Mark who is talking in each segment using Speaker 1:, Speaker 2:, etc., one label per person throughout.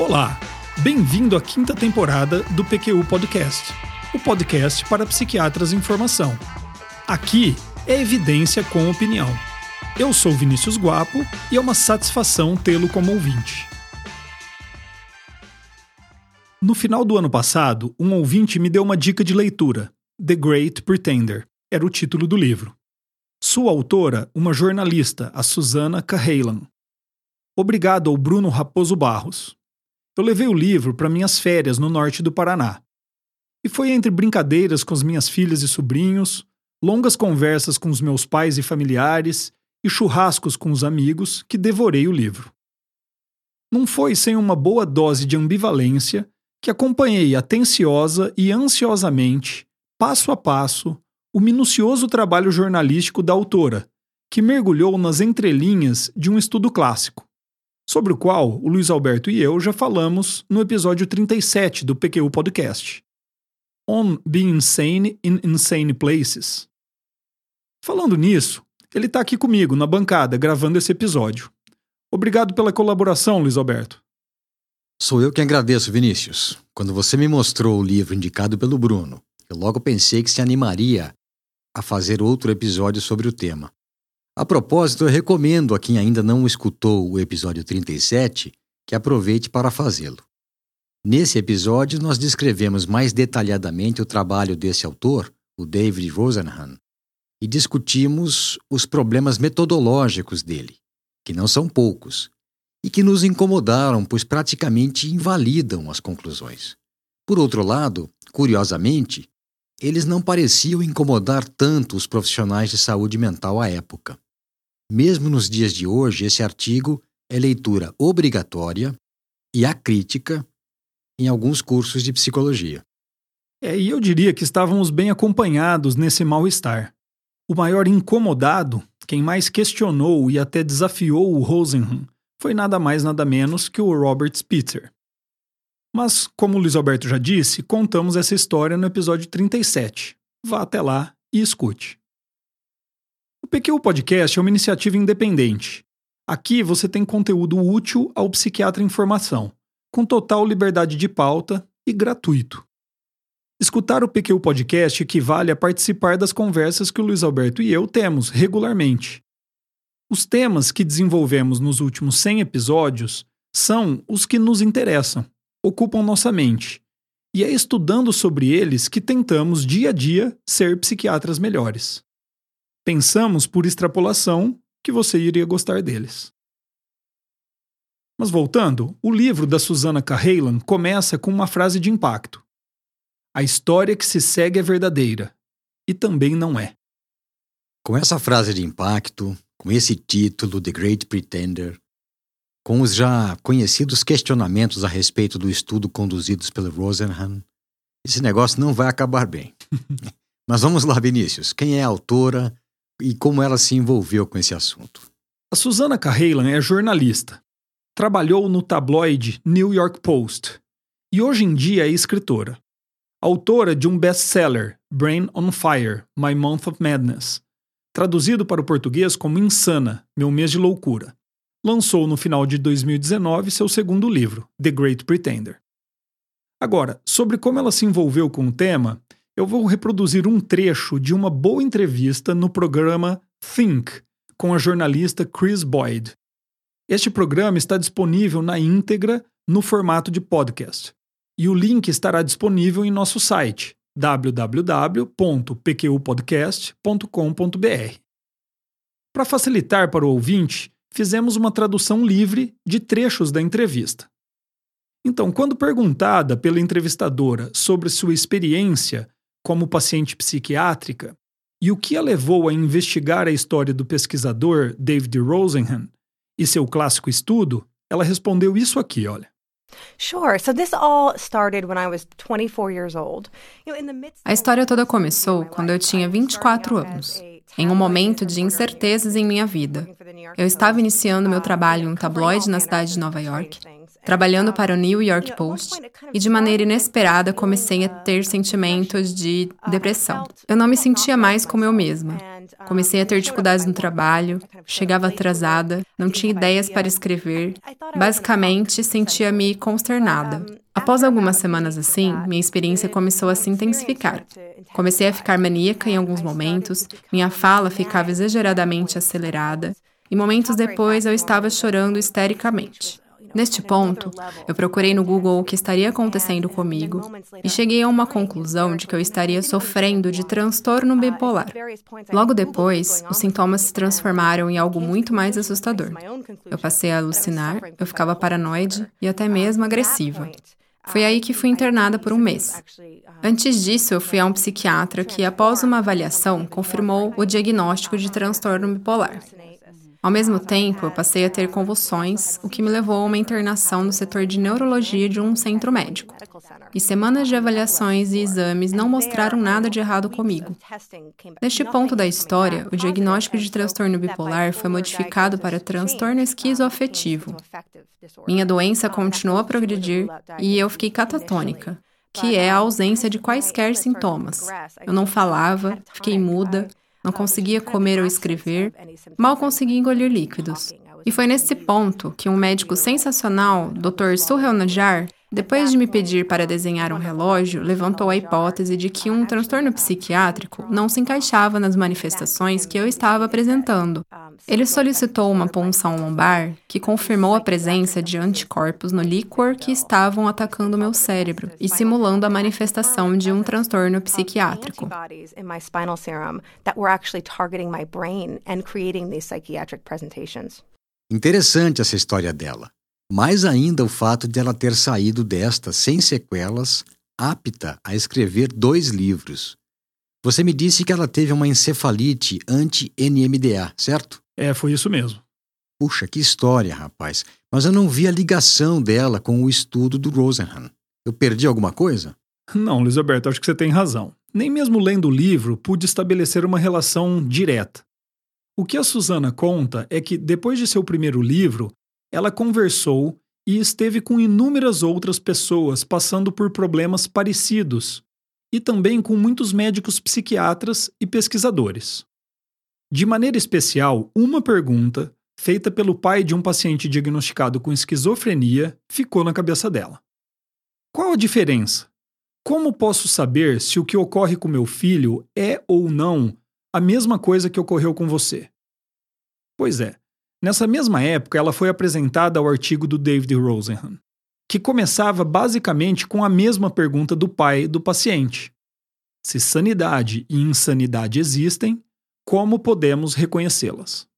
Speaker 1: Olá, bem-vindo à quinta temporada do PQU Podcast, o podcast para psiquiatras em formação. Aqui é evidência com opinião. Eu sou Vinícius Guapo e é uma satisfação tê-lo como ouvinte. No final do ano passado, um ouvinte me deu uma dica de leitura. The Great Pretender era o título do livro. Sua autora, uma jornalista, a Susana Cahalan. Obrigado ao Bruno Raposo Barros. Eu levei o livro para minhas férias no norte do Paraná. E foi entre brincadeiras com as minhas filhas e sobrinhos, longas conversas com os meus pais e familiares e churrascos com os amigos que devorei o livro. Não foi sem uma boa dose de ambivalência que acompanhei atenciosa e ansiosamente, passo a passo, o minucioso trabalho jornalístico da autora, que mergulhou nas entrelinhas de um estudo clássico, sobre o qual o Luiz Alberto e eu já falamos no episódio 37 do PQU Podcast. On Being Insane in Insane Places. Falando nisso, ele está aqui comigo na bancada gravando esse episódio. Obrigado pela colaboração, Luiz Alberto.
Speaker 2: Sou eu que agradeço, Vinícius. Quando você me mostrou o livro indicado pelo Bruno, eu logo pensei que se animaria a fazer outro episódio sobre o tema. A propósito, eu recomendo a quem ainda não escutou o episódio 37 que aproveite para fazê-lo. Nesse episódio, nós descrevemos mais detalhadamente o trabalho desse autor, o David Rosenhan, e discutimos os problemas metodológicos dele, que não são poucos, e que nos incomodaram, pois praticamente invalidam as conclusões. Por outro lado, curiosamente, eles não pareciam incomodar tanto os profissionais de saúde mental à época. Mesmo nos dias de hoje, esse artigo é leitura obrigatória e acrítica em alguns cursos de psicologia.
Speaker 1: É, e eu diria que estávamos bem acompanhados nesse mal-estar. O maior incomodado, quem mais questionou e até desafiou o Rosenhan, foi nada mais nada menos que o Robert Spitzer. Mas, como o Luiz Alberto já disse, contamos essa história no episódio 37. Vá até lá e escute. O PQ Podcast é uma iniciativa independente. Aqui você tem conteúdo útil ao psiquiatra em formação, com total liberdade de pauta e gratuito. Escutar o PQ Podcast equivale a participar das conversas que o Luiz Alberto e eu temos regularmente. Os temas que desenvolvemos nos últimos 100 episódios são os que nos interessam ocupam nossa mente. E é estudando sobre eles que tentamos, dia a dia, ser psiquiatras melhores. Pensamos, por extrapolação, que você iria gostar deles. Mas voltando, o livro da Susana Cahalan começa com uma frase de impacto. A história que se segue é verdadeira, e também não é.
Speaker 2: Com essa frase de impacto, com esse título, The Great Pretender, com os já conhecidos questionamentos a respeito do estudo conduzidos pelo Rosenhan, esse negócio não vai acabar bem. Mas vamos lá, Vinícius. Quem é a autora e como ela se envolveu com esse assunto?
Speaker 1: A Susana Cahalan é jornalista. Trabalhou no tabloide New York Post e hoje em dia é escritora. Autora de um best-seller, Brain on Fire: My Month of Madness, traduzido para o português como Insana: Meu Mês de Loucura lançou no final de 2019 seu segundo livro, The Great Pretender. Agora, sobre como ela se envolveu com o tema, eu vou reproduzir um trecho de uma boa entrevista no programa Think, com a jornalista Chris Boyd. Este programa está disponível na íntegra no formato de podcast. E o link estará disponível em nosso site www.pqpodcast.com.br. Para facilitar para o ouvinte, fizemos uma tradução livre de trechos da entrevista. Então, quando perguntada pela entrevistadora sobre sua experiência como paciente psiquiátrica e o que a levou a investigar a história do pesquisador David Rosenhan e seu clássico estudo, ela respondeu isso aqui, olha.
Speaker 3: A história toda começou quando eu tinha 24 anos em um momento de incertezas em minha vida. Eu estava iniciando meu trabalho em um tabloide na cidade de Nova York, trabalhando para o New York Post, e de maneira inesperada comecei a ter sentimentos de depressão. Eu não me sentia mais como eu mesma. Comecei a ter dificuldades no trabalho, chegava atrasada, não tinha ideias para escrever, basicamente sentia-me consternada. Após algumas semanas assim, minha experiência começou a se intensificar. Comecei a ficar maníaca em alguns momentos, minha fala ficava exageradamente acelerada, e momentos depois eu estava chorando histericamente. Neste ponto, eu procurei no Google o que estaria acontecendo comigo e cheguei a uma conclusão de que eu estaria sofrendo de transtorno bipolar. Logo depois, os sintomas se transformaram em algo muito mais assustador. Eu passei a alucinar, eu ficava paranoide e até mesmo agressiva. Foi aí que fui internada por um mês. Antes disso, eu fui a um psiquiatra que, após uma avaliação, confirmou o diagnóstico de transtorno bipolar. Ao mesmo tempo, eu passei a ter convulsões, o que me levou a uma internação no setor de neurologia de um centro médico. E semanas de avaliações e exames não mostraram nada de errado comigo. Neste ponto da história, o diagnóstico de transtorno bipolar foi modificado para transtorno esquizoafetivo. Minha doença continuou a progredir e eu fiquei catatônica que é a ausência de quaisquer sintomas. Eu não falava, fiquei muda, não conseguia comer ou escrever, mal conseguia engolir líquidos. E foi nesse ponto que um médico sensacional, Dr. Najar, depois de me pedir para desenhar um relógio, levantou a hipótese de que um transtorno psiquiátrico não se encaixava nas manifestações que eu estava apresentando. Ele solicitou uma punção lombar que confirmou a presença de anticorpos no líquor que estavam atacando meu cérebro e simulando a manifestação de um transtorno psiquiátrico.
Speaker 2: Interessante essa história dela. Mais ainda o fato de ela ter saído desta sem sequelas, apta a escrever dois livros. Você me disse que ela teve uma encefalite anti-NMDA, certo?
Speaker 1: É, foi isso mesmo.
Speaker 2: Puxa, que história, rapaz. Mas eu não vi a ligação dela com o estudo do Rosenhan. Eu perdi alguma coisa?
Speaker 1: Não, Luiz Alberto, acho que você tem razão. Nem mesmo lendo o livro pude estabelecer uma relação direta. O que a Susana conta é que, depois de seu primeiro livro, ela conversou e esteve com inúmeras outras pessoas passando por problemas parecidos, e também com muitos médicos psiquiatras e pesquisadores. De maneira especial, uma pergunta, feita pelo pai de um paciente diagnosticado com esquizofrenia, ficou na cabeça dela. Qual a diferença? Como posso saber se o que ocorre com meu filho é ou não a mesma coisa que ocorreu com você? Pois é, Nessa mesma época, ela foi apresentada ao artigo do David Rosenhan, que começava basicamente com a mesma pergunta do pai do paciente: Se sanidade e insanidade existem, como podemos reconhecê-las?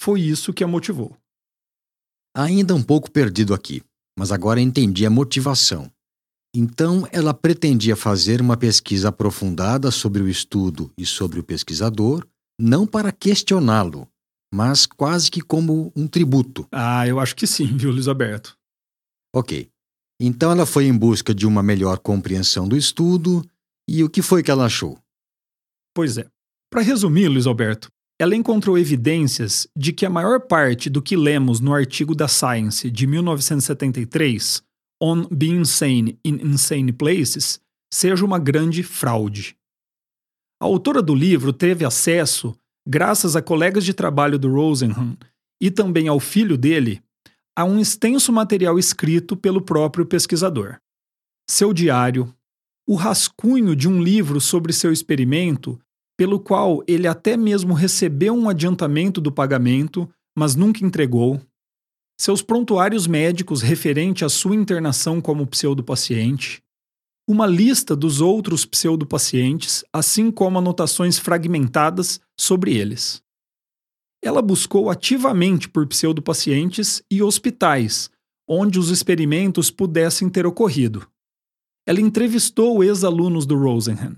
Speaker 1: Foi isso que a motivou.
Speaker 2: Ainda um pouco perdido aqui, mas agora entendi a motivação. Então, ela pretendia fazer uma pesquisa aprofundada sobre o estudo e sobre o pesquisador, não para questioná-lo, mas quase que como um tributo.
Speaker 1: Ah, eu acho que sim, viu, Luiz Alberto?
Speaker 2: Ok. Então ela foi em busca de uma melhor compreensão do estudo e o que foi que ela achou?
Speaker 1: Pois é. Para resumir, Luiz Alberto, ela encontrou evidências de que a maior parte do que lemos no artigo da Science de 1973, On Being Insane in Insane Places, seja uma grande fraude. A autora do livro teve acesso graças a colegas de trabalho do Rosenhan e também ao filho dele, a um extenso material escrito pelo próprio pesquisador. Seu diário, o rascunho de um livro sobre seu experimento, pelo qual ele até mesmo recebeu um adiantamento do pagamento, mas nunca entregou, seus prontuários médicos referente à sua internação como pseudopaciente, uma lista dos outros pseudopacientes, assim como anotações fragmentadas sobre eles. Ela buscou ativamente por pseudopacientes e hospitais onde os experimentos pudessem ter ocorrido. Ela entrevistou ex-alunos do Rosenhan,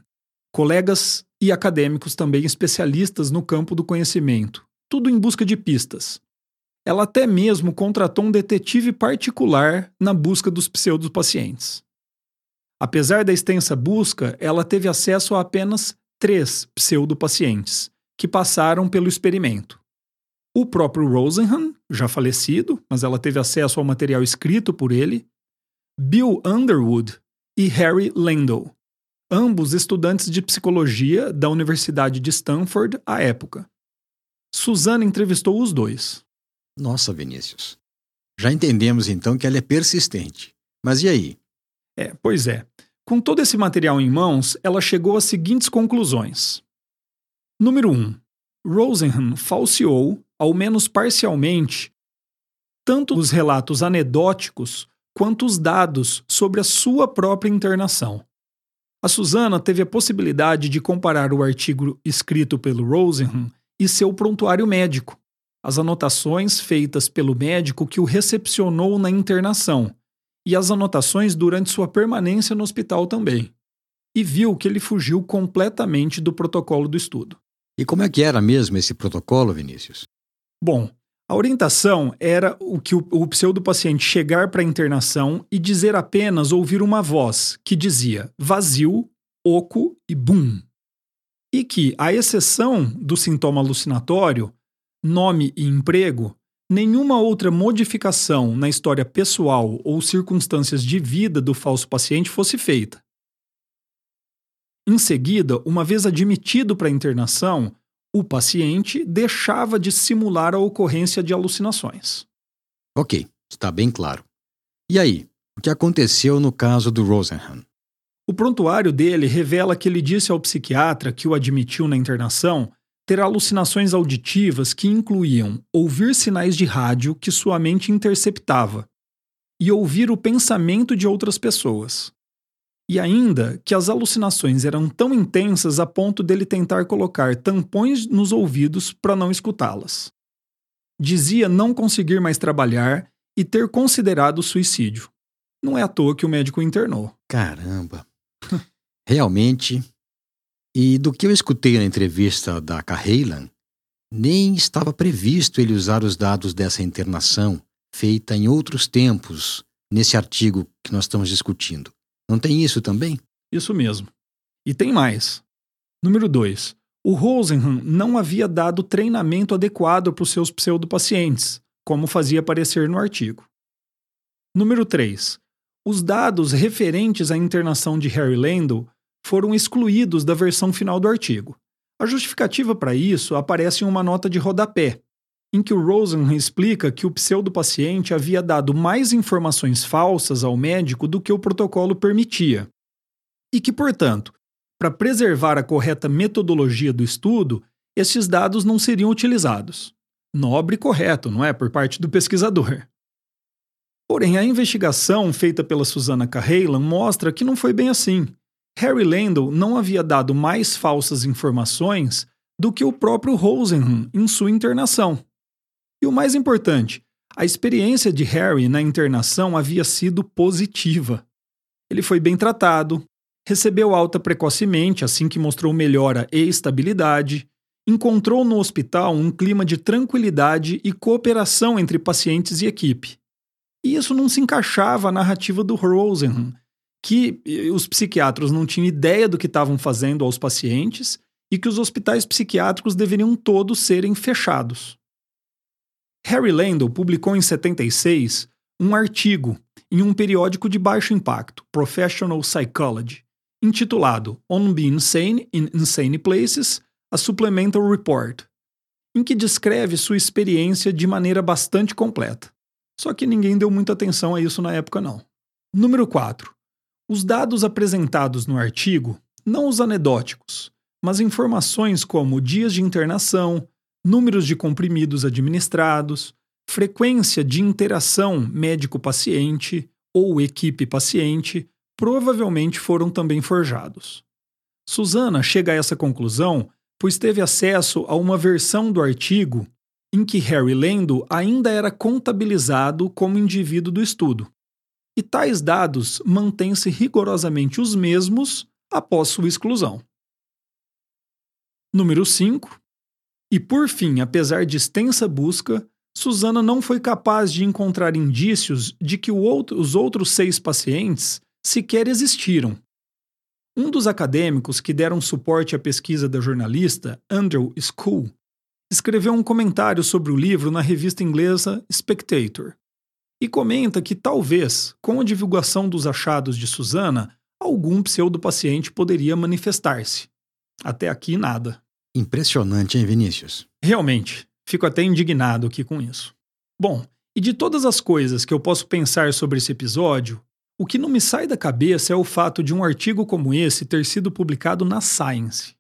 Speaker 1: colegas e acadêmicos também especialistas no campo do conhecimento, tudo em busca de pistas. Ela até mesmo contratou um detetive particular na busca dos pseudopacientes. Apesar da extensa busca, ela teve acesso a apenas três pseudopacientes, que passaram pelo experimento. o próprio Rosenhan, já falecido, mas ela teve acesso ao material escrito por ele, Bill Underwood e Harry Landau, ambos estudantes de psicologia da Universidade de Stanford à época. Susana entrevistou os dois.
Speaker 2: Nossa, Vinícius. Já entendemos então que ela é persistente. Mas e aí?
Speaker 1: É, pois é. Com todo esse material em mãos, ela chegou às seguintes conclusões. Número 1. Um, Rosenhan falseou, ao menos parcialmente, tanto os relatos anedóticos quanto os dados sobre a sua própria internação. A Susana teve a possibilidade de comparar o artigo escrito pelo Rosenhan e seu prontuário médico, as anotações feitas pelo médico que o recepcionou na internação e as anotações durante sua permanência no hospital também. E viu que ele fugiu completamente do protocolo do estudo.
Speaker 2: E como é que era mesmo esse protocolo, Vinícius?
Speaker 1: Bom, a orientação era o que o, o pseudo-paciente chegar para a internação e dizer apenas ouvir uma voz que dizia vazio, oco e bum. E que, à exceção do sintoma alucinatório, nome e emprego, nenhuma outra modificação na história pessoal ou circunstâncias de vida do falso paciente fosse feita. Em seguida, uma vez admitido para a internação, o paciente deixava de simular a ocorrência de alucinações.
Speaker 2: Ok, está bem claro. E aí, o que aconteceu no caso do Rosenhan?
Speaker 1: O prontuário dele revela que ele disse ao psiquiatra que o admitiu na internação ter alucinações auditivas que incluíam ouvir sinais de rádio que sua mente interceptava e ouvir o pensamento de outras pessoas. E ainda que as alucinações eram tão intensas a ponto dele tentar colocar tampões nos ouvidos para não escutá-las. Dizia não conseguir mais trabalhar e ter considerado suicídio. Não é à toa que o médico internou.
Speaker 2: Caramba! Realmente. E do que eu escutei na entrevista da Carreilan, nem estava previsto ele usar os dados dessa internação feita em outros tempos nesse artigo que nós estamos discutindo. Não tem isso também?
Speaker 1: Isso mesmo. E tem mais. Número 2. O Rosenhan não havia dado treinamento adequado para os seus pseudopacientes, como fazia parecer no artigo. Número 3. Os dados referentes à internação de Harry Landau foram excluídos da versão final do artigo. A justificativa para isso aparece em uma nota de rodapé, em que o Rosenhan explica que o pseudopaciente havia dado mais informações falsas ao médico do que o protocolo permitia. E que, portanto, para preservar a correta metodologia do estudo, esses dados não seriam utilizados. Nobre e correto, não é? Por parte do pesquisador. Porém, a investigação feita pela Susana Carreilan mostra que não foi bem assim. Harry Landau não havia dado mais falsas informações do que o próprio Rosenhan em sua internação. E o mais importante, a experiência de Harry na internação havia sido positiva. Ele foi bem tratado, recebeu alta precocemente assim que mostrou melhora e estabilidade, encontrou no hospital um clima de tranquilidade e cooperação entre pacientes e equipe. E isso não se encaixava à narrativa do Rosenhan, que os psiquiatras não tinham ideia do que estavam fazendo aos pacientes e que os hospitais psiquiátricos deveriam todos serem fechados. Harry Landau publicou em 76 um artigo em um periódico de baixo impacto, Professional Psychology, intitulado On Being Insane in Insane Places, a Supplemental Report, em que descreve sua experiência de maneira bastante completa. Só que ninguém deu muita atenção a isso na época, não. Número 4. Os dados apresentados no artigo, não os anedóticos, mas informações como dias de internação, números de comprimidos administrados, frequência de interação médico-paciente ou equipe-paciente provavelmente foram também forjados. Susana chega a essa conclusão pois teve acesso a uma versão do artigo em que Harry Lendo ainda era contabilizado como indivíduo do estudo. E tais dados mantêm-se rigorosamente os mesmos após sua exclusão. Número 5. E por fim, apesar de extensa busca, Susana não foi capaz de encontrar indícios de que outro, os outros seis pacientes sequer existiram. Um dos acadêmicos que deram suporte à pesquisa da jornalista, Andrew School, escreveu um comentário sobre o livro na revista inglesa Spectator e comenta que talvez, com a divulgação dos achados de Susana, algum pseudopaciente poderia manifestar-se. Até aqui, nada.
Speaker 2: Impressionante, hein, Vinícius?
Speaker 1: Realmente, fico até indignado aqui com isso. Bom, e de todas as coisas que eu posso pensar sobre esse episódio, o que não me sai da cabeça é o fato de um artigo como esse ter sido publicado na Science.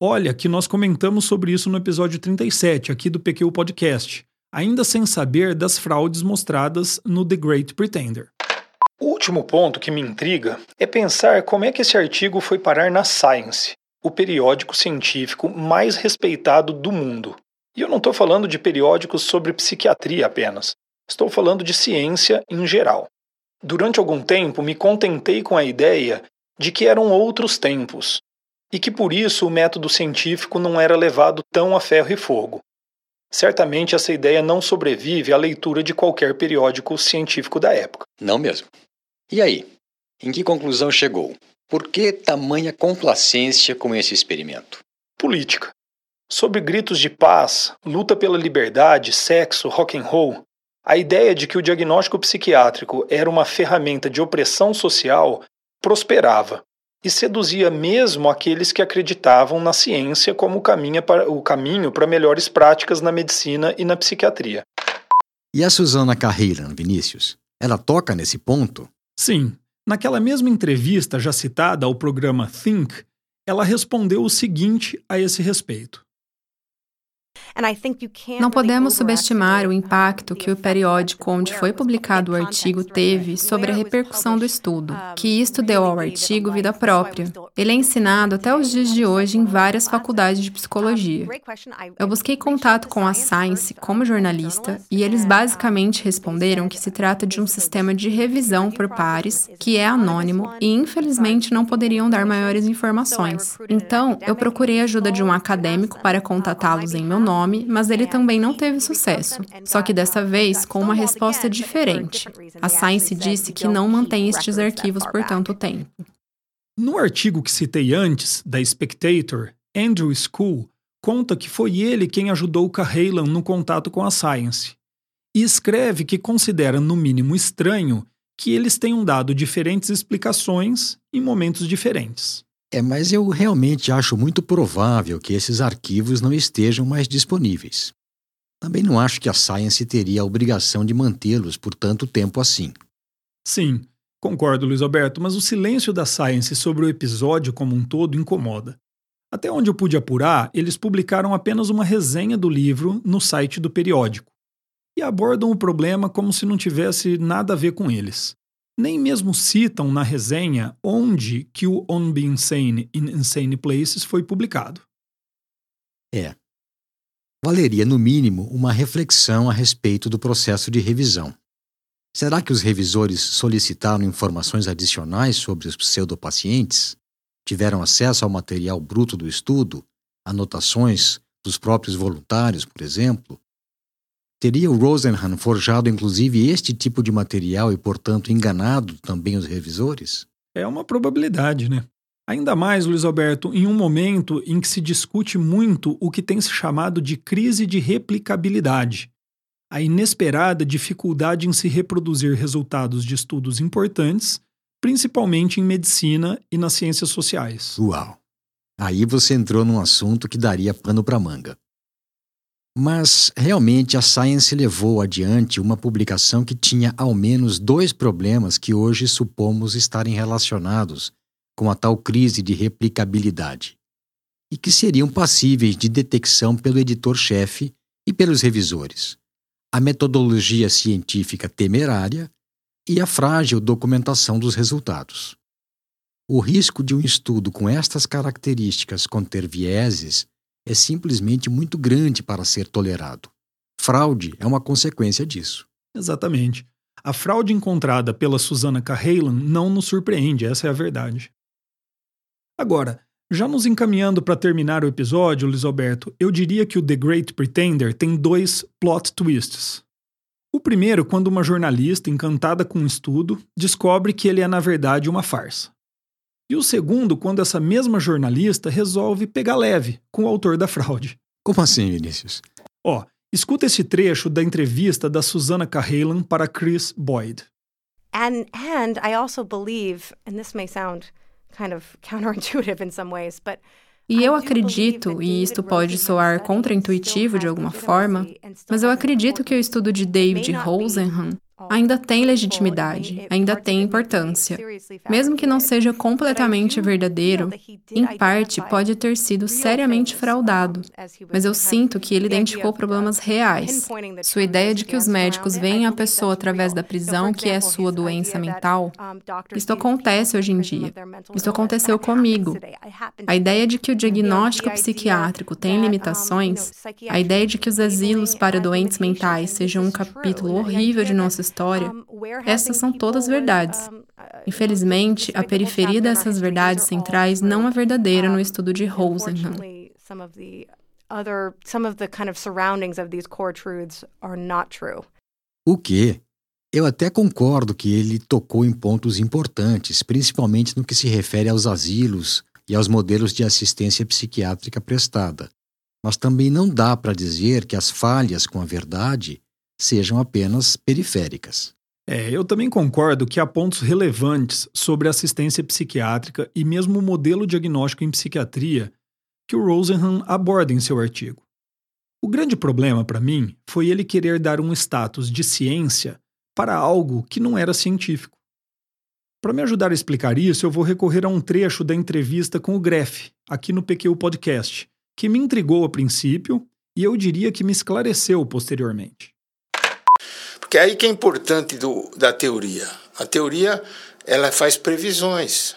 Speaker 1: Olha que nós comentamos sobre isso no episódio 37 aqui do PQ Podcast, ainda sem saber das fraudes mostradas no The Great Pretender. O último ponto que me intriga é pensar como é que esse artigo foi parar na Science, o periódico científico mais respeitado do mundo. E eu não estou falando de periódicos sobre psiquiatria apenas, estou falando de ciência em geral. Durante algum tempo me contentei com a ideia de que eram outros tempos, e que por isso o método científico não era levado tão a ferro e fogo. Certamente essa ideia não sobrevive à leitura de qualquer periódico científico da época.
Speaker 2: Não mesmo. E aí? Em que conclusão chegou? Por que tamanha complacência com esse experimento?
Speaker 1: Política. Sob gritos de paz, luta pela liberdade, sexo, rock and roll, a ideia de que o diagnóstico psiquiátrico era uma ferramenta de opressão social prosperava e seduzia mesmo aqueles que acreditavam na ciência como o caminho para, o caminho para melhores práticas na medicina e na psiquiatria.
Speaker 2: E a Susana Carreira, Vinícius? Ela toca nesse ponto?
Speaker 1: Sim. Naquela mesma entrevista já citada ao programa Think, ela respondeu o seguinte a esse respeito.
Speaker 3: Não podemos subestimar o impacto que o periódico onde foi publicado o artigo teve sobre a repercussão do estudo, que isto deu ao artigo vida própria. Ele é ensinado até os dias de hoje em várias faculdades de psicologia. Eu busquei contato com a Science como jornalista e eles basicamente responderam que se trata de um sistema de revisão por pares, que é anônimo e infelizmente não poderiam dar maiores informações. Então, eu procurei a ajuda de um acadêmico para contatá-los em meu nome mas ele também não teve sucesso. Só que dessa vez com uma resposta diferente. A Science disse que não mantém estes arquivos por tanto tempo.
Speaker 1: No artigo que citei antes, da Spectator, Andrew School conta que foi ele quem ajudou Cahalan no contato com a Science. E escreve que considera, no mínimo, estranho que eles tenham dado diferentes explicações em momentos diferentes.
Speaker 2: É, mas eu realmente acho muito provável que esses arquivos não estejam mais disponíveis. Também não acho que a Science teria a obrigação de mantê-los por tanto tempo assim.
Speaker 1: Sim, concordo, Luiz Alberto, mas o silêncio da Science sobre o episódio como um todo incomoda. Até onde eu pude apurar, eles publicaram apenas uma resenha do livro no site do periódico e abordam o problema como se não tivesse nada a ver com eles nem mesmo citam na resenha onde que o On Being Insane in Insane Places foi publicado.
Speaker 2: É. Valeria, no mínimo, uma reflexão a respeito do processo de revisão. Será que os revisores solicitaram informações adicionais sobre os pseudopacientes? Tiveram acesso ao material bruto do estudo? Anotações dos próprios voluntários, por exemplo? Teria o Rosenhan forjado inclusive este tipo de material e, portanto, enganado também os revisores?
Speaker 1: É uma probabilidade, né? Ainda mais, Luiz Alberto, em um momento em que se discute muito o que tem se chamado de crise de replicabilidade, a inesperada dificuldade em se reproduzir resultados de estudos importantes, principalmente em medicina e nas ciências sociais.
Speaker 2: Uau! Aí você entrou num assunto que daria pano para manga. Mas realmente a Science levou adiante uma publicação que tinha ao menos dois problemas que hoje supomos estarem relacionados com a tal crise de replicabilidade e que seriam passíveis de detecção pelo editor-chefe e pelos revisores: a metodologia científica temerária e a frágil documentação dos resultados. O risco de um estudo com estas características conter vieses é simplesmente muito grande para ser tolerado. Fraude é uma consequência disso.
Speaker 1: Exatamente. A fraude encontrada pela Susana Cahalan não nos surpreende, essa é a verdade. Agora, já nos encaminhando para terminar o episódio, Luiz Alberto, eu diria que o The Great Pretender tem dois plot twists. O primeiro, quando uma jornalista, encantada com um estudo, descobre que ele é na verdade uma farsa. E o segundo, quando essa mesma jornalista resolve pegar leve com o autor da fraude.
Speaker 2: Como assim, Vinícius?
Speaker 1: Ó, oh, escuta esse trecho da entrevista da Susana Cahalan para Chris Boyd.
Speaker 4: And and I also believe, and this may sound kind of counterintuitive in some ways, but
Speaker 3: e eu acredito, e isto pode soar contraintuitivo de alguma forma, mas eu acredito que o estudo de David Rosenhan ainda tem legitimidade, ainda tem importância. Mesmo que não seja completamente verdadeiro, em parte pode ter sido seriamente fraudado, mas eu sinto que ele identificou problemas reais. Sua ideia de que os médicos veem a pessoa através da prisão que é sua doença mental, isso acontece hoje em dia. Isso aconteceu comigo. A ideia de que o diagnóstico psiquiátrico tem limitações, a ideia de que os asilos para doentes mentais sejam um capítulo horrível de nossa história, essas são todas verdades. Infelizmente, a periferia dessas verdades centrais não é verdadeira no estudo de Rosenhan.
Speaker 2: O que? Eu até concordo que ele tocou em pontos importantes, principalmente no que se refere aos asilos e aos modelos de assistência psiquiátrica prestada. Mas também não dá para dizer que as falhas com a verdade sejam apenas periféricas.
Speaker 1: É, eu também concordo que há pontos relevantes sobre assistência psiquiátrica e mesmo o modelo diagnóstico em psiquiatria que o Rosenhan aborda em seu artigo. O grande problema para mim foi ele querer dar um status de ciência para algo que não era científico. Para me ajudar a explicar isso, eu vou recorrer a um trecho da entrevista com o Greff, aqui no PQ Podcast, que me intrigou a princípio e eu diria que me esclareceu posteriormente.
Speaker 5: Porque aí que é importante do, da teoria. A teoria ela faz previsões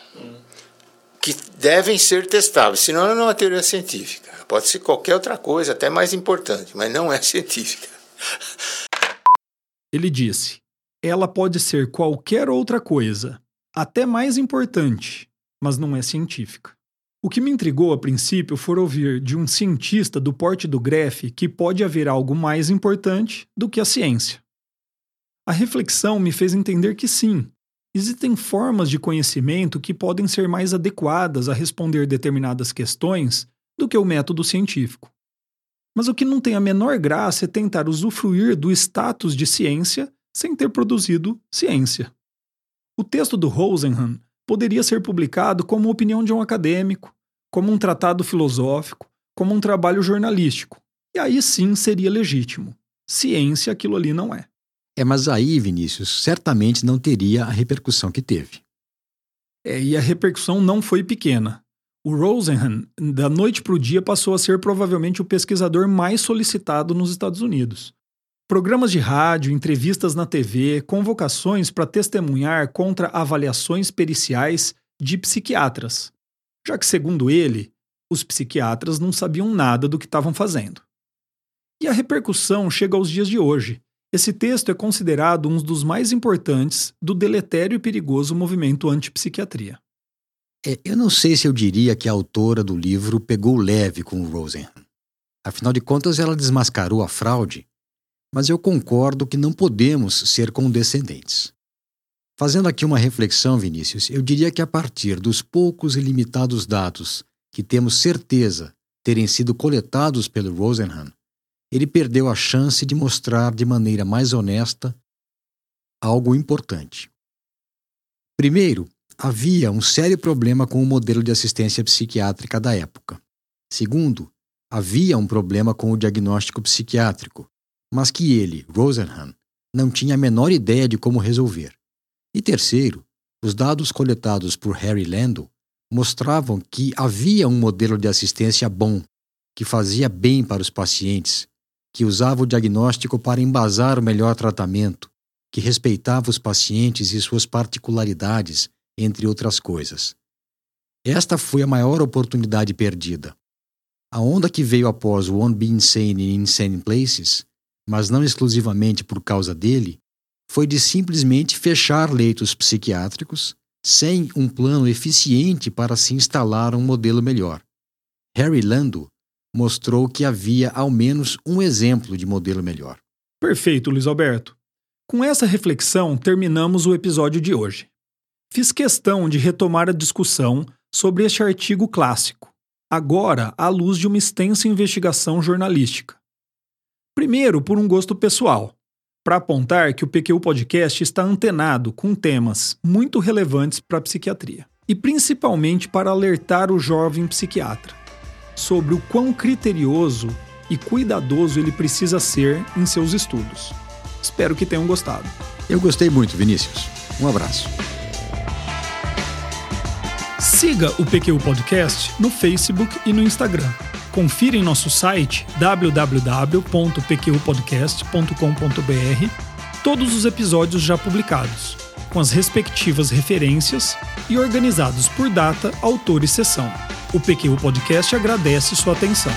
Speaker 5: que devem ser testáveis, senão ela não é uma teoria científica. Pode ser qualquer outra coisa, até mais importante, mas não é científica.
Speaker 1: Ele disse: ela pode ser qualquer outra coisa, até mais importante, mas não é científica. O que me intrigou a princípio foi ouvir de um cientista do porte do Greff que pode haver algo mais importante do que a ciência. A reflexão me fez entender que sim, existem formas de conhecimento que podem ser mais adequadas a responder determinadas questões do que o método científico. Mas o que não tem a menor graça é tentar usufruir do status de ciência sem ter produzido ciência. O texto do Rosenhan poderia ser publicado como opinião de um acadêmico, como um tratado filosófico, como um trabalho jornalístico, e aí sim seria legítimo. Ciência aquilo ali não é.
Speaker 2: É, mas aí, Vinícius, certamente não teria a repercussão que teve.
Speaker 1: É, e a repercussão não foi pequena. O Rosenhan, da noite para o dia, passou a ser provavelmente o pesquisador mais solicitado nos Estados Unidos. Programas de rádio, entrevistas na TV, convocações para testemunhar contra avaliações periciais de psiquiatras, já que, segundo ele, os psiquiatras não sabiam nada do que estavam fazendo. E a repercussão chega aos dias de hoje, esse texto é considerado um dos mais importantes do deletério e perigoso movimento antipsiquiatria.
Speaker 2: É, eu não sei se eu diria que a autora do livro pegou leve com o Rosenhan. Afinal de contas, ela desmascarou a fraude, mas eu concordo que não podemos ser condescendentes. Fazendo aqui uma reflexão, Vinícius, eu diria que a partir dos poucos e limitados dados que temos certeza terem sido coletados pelo Rosenhan, ele perdeu a chance de mostrar de maneira mais honesta algo importante. Primeiro, havia um sério problema com o modelo de assistência psiquiátrica da época. Segundo, havia um problema com o diagnóstico psiquiátrico, mas que ele, Rosenhan, não tinha a menor ideia de como resolver. E terceiro, os dados coletados por Harry Lando mostravam que havia um modelo de assistência bom, que fazia bem para os pacientes que usava o diagnóstico para embasar o melhor tratamento, que respeitava os pacientes e suas particularidades, entre outras coisas. Esta foi a maior oportunidade perdida. A onda que veio após o One Be Insane in Insane Places, mas não exclusivamente por causa dele, foi de simplesmente fechar leitos psiquiátricos sem um plano eficiente para se instalar um modelo melhor. Harry Lando mostrou que havia ao menos um exemplo de modelo melhor.
Speaker 1: Perfeito, Luiz Alberto. Com essa reflexão, terminamos o episódio de hoje. Fiz questão de retomar a discussão sobre este artigo clássico, agora à luz de uma extensa investigação jornalística. Primeiro, por um gosto pessoal, para apontar que o PQ Podcast está antenado com temas muito relevantes para a psiquiatria e principalmente para alertar o jovem psiquiatra sobre o quão criterioso e cuidadoso ele precisa ser em seus estudos. Espero que tenham gostado.
Speaker 2: Eu gostei muito, Vinícius. Um abraço.
Speaker 1: Siga o PQ Podcast no Facebook e no Instagram. Confira em nosso site www.pqpodcast.com.br todos os episódios já publicados, com as respectivas referências e organizados por data, autor e sessão. O PQ Podcast agradece sua atenção.